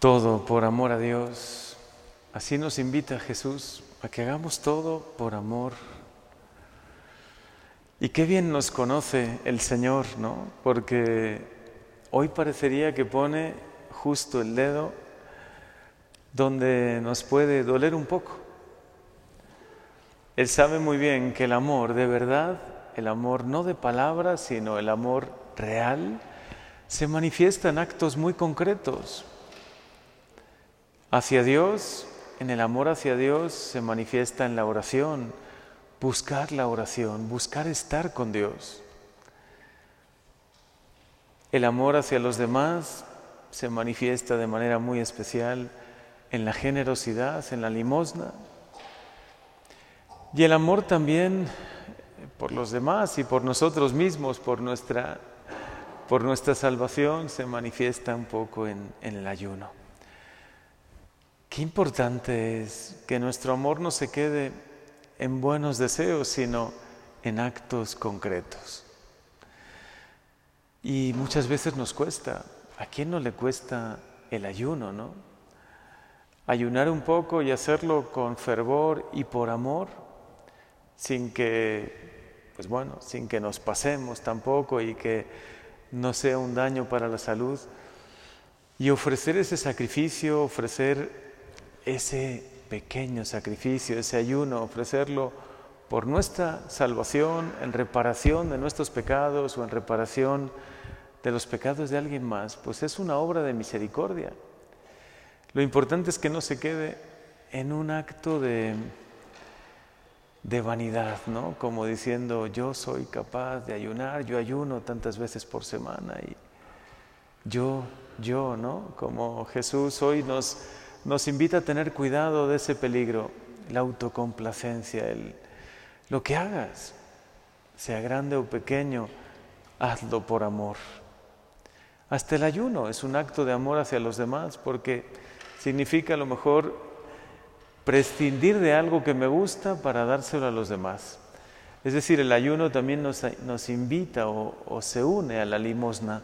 todo por amor a Dios. Así nos invita Jesús a que hagamos todo por amor. Y qué bien nos conoce el Señor, ¿no? Porque hoy parecería que pone justo el dedo donde nos puede doler un poco. Él sabe muy bien que el amor de verdad, el amor no de palabras, sino el amor real, se manifiesta en actos muy concretos. Hacia Dios, en el amor hacia Dios se manifiesta en la oración, buscar la oración, buscar estar con Dios. El amor hacia los demás se manifiesta de manera muy especial en la generosidad, en la limosna. Y el amor también por los demás y por nosotros mismos, por nuestra, por nuestra salvación, se manifiesta un poco en, en el ayuno. Qué importante es que nuestro amor no se quede en buenos deseos, sino en actos concretos. Y muchas veces nos cuesta. ¿A quién no le cuesta el ayuno, no? Ayunar un poco y hacerlo con fervor y por amor, sin que, pues bueno, sin que nos pasemos tampoco y que no sea un daño para la salud. Y ofrecer ese sacrificio, ofrecer ese pequeño sacrificio, ese ayuno, ofrecerlo por nuestra salvación, en reparación de nuestros pecados o en reparación de los pecados de alguien más, pues es una obra de misericordia. Lo importante es que no se quede en un acto de, de vanidad, ¿no? Como diciendo, yo soy capaz de ayunar, yo ayuno tantas veces por semana y yo, yo, ¿no? Como Jesús hoy nos nos invita a tener cuidado de ese peligro, la autocomplacencia, el, lo que hagas, sea grande o pequeño, hazlo por amor. Hasta el ayuno es un acto de amor hacia los demás porque significa a lo mejor prescindir de algo que me gusta para dárselo a los demás. Es decir, el ayuno también nos, nos invita o, o se une a la limosna.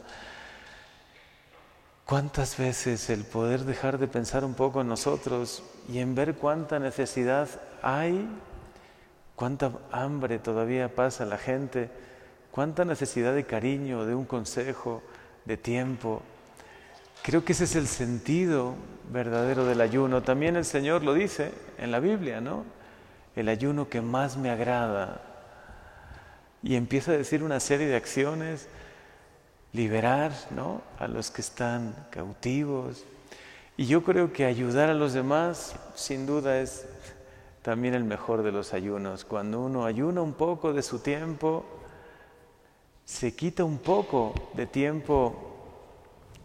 ¿Cuántas veces el poder dejar de pensar un poco en nosotros y en ver cuánta necesidad hay, cuánta hambre todavía pasa la gente, cuánta necesidad de cariño, de un consejo, de tiempo? Creo que ese es el sentido verdadero del ayuno. También el Señor lo dice en la Biblia, ¿no? El ayuno que más me agrada. Y empieza a decir una serie de acciones liberar ¿no? a los que están cautivos. Y yo creo que ayudar a los demás, sin duda, es también el mejor de los ayunos. Cuando uno ayuna un poco de su tiempo, se quita un poco de tiempo,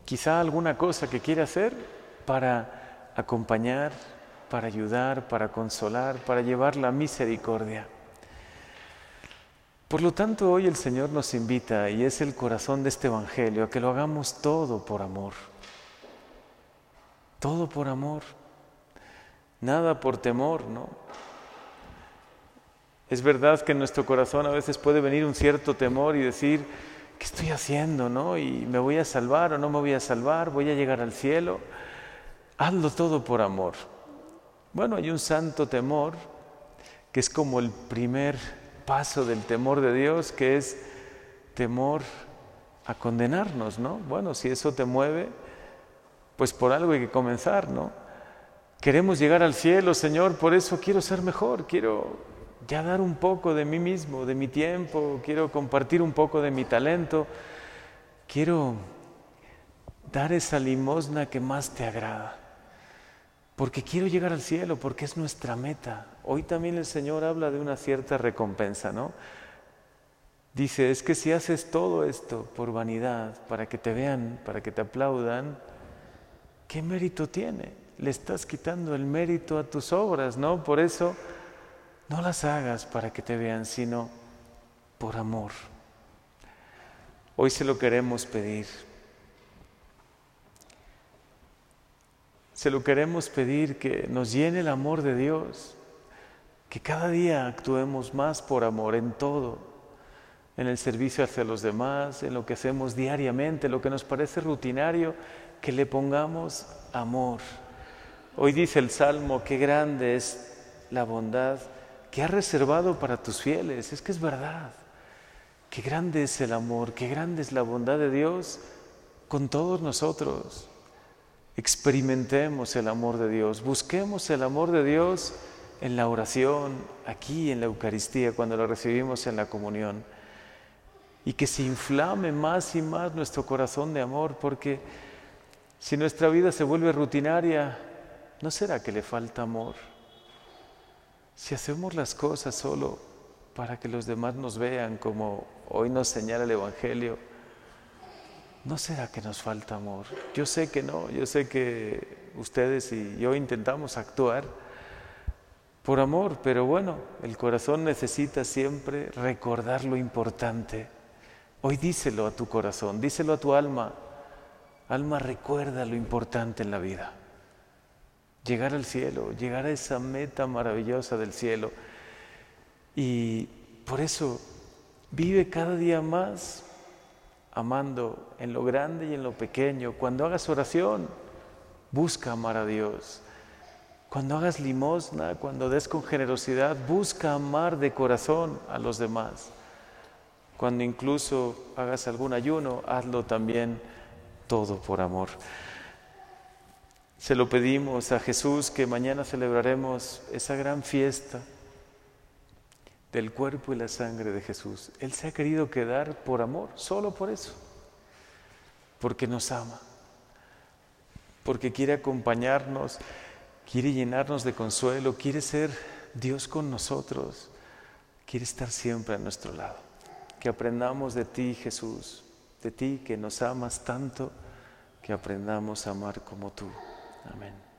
quizá alguna cosa que quiere hacer para acompañar, para ayudar, para consolar, para llevar la misericordia. Por lo tanto, hoy el Señor nos invita, y es el corazón de este Evangelio, a que lo hagamos todo por amor. Todo por amor. Nada por temor, ¿no? Es verdad que en nuestro corazón a veces puede venir un cierto temor y decir, ¿qué estoy haciendo, no? ¿Y me voy a salvar o no me voy a salvar? ¿Voy a llegar al cielo? Hazlo todo por amor. Bueno, hay un santo temor que es como el primer paso del temor de Dios, que es temor a condenarnos, ¿no? Bueno, si eso te mueve, pues por algo hay que comenzar, ¿no? Queremos llegar al cielo, Señor, por eso quiero ser mejor, quiero ya dar un poco de mí mismo, de mi tiempo, quiero compartir un poco de mi talento, quiero dar esa limosna que más te agrada porque quiero llegar al cielo, porque es nuestra meta. Hoy también el Señor habla de una cierta recompensa, ¿no? Dice, es que si haces todo esto por vanidad, para que te vean, para que te aplaudan, ¿qué mérito tiene? Le estás quitando el mérito a tus obras, ¿no? Por eso no las hagas para que te vean, sino por amor. Hoy se lo queremos pedir. Se lo queremos pedir que nos llene el amor de Dios, que cada día actuemos más por amor en todo, en el servicio hacia los demás, en lo que hacemos diariamente, lo que nos parece rutinario, que le pongamos amor. Hoy dice el Salmo, qué grande es la bondad que ha reservado para tus fieles. Es que es verdad. Qué grande es el amor, qué grande es la bondad de Dios con todos nosotros. Experimentemos el amor de Dios, busquemos el amor de Dios en la oración, aquí en la Eucaristía, cuando lo recibimos en la comunión. Y que se inflame más y más nuestro corazón de amor, porque si nuestra vida se vuelve rutinaria, ¿no será que le falta amor? Si hacemos las cosas solo para que los demás nos vean como hoy nos señala el Evangelio, ¿no será que nos falta amor? Yo sé que no, yo sé que ustedes y yo intentamos actuar por amor, pero bueno, el corazón necesita siempre recordar lo importante. Hoy díselo a tu corazón, díselo a tu alma. Alma, recuerda lo importante en la vida. Llegar al cielo, llegar a esa meta maravillosa del cielo. Y por eso vive cada día más amando en lo grande y en lo pequeño. Cuando hagas oración, busca amar a Dios. Cuando hagas limosna, cuando des con generosidad, busca amar de corazón a los demás. Cuando incluso hagas algún ayuno, hazlo también todo por amor. Se lo pedimos a Jesús que mañana celebraremos esa gran fiesta del cuerpo y la sangre de Jesús. Él se ha querido quedar por amor, solo por eso, porque nos ama, porque quiere acompañarnos quiere llenarnos de consuelo, quiere ser Dios con nosotros, quiere estar siempre a nuestro lado. Que aprendamos de ti, Jesús, de ti que nos amas tanto, que aprendamos a amar como tú. Amén.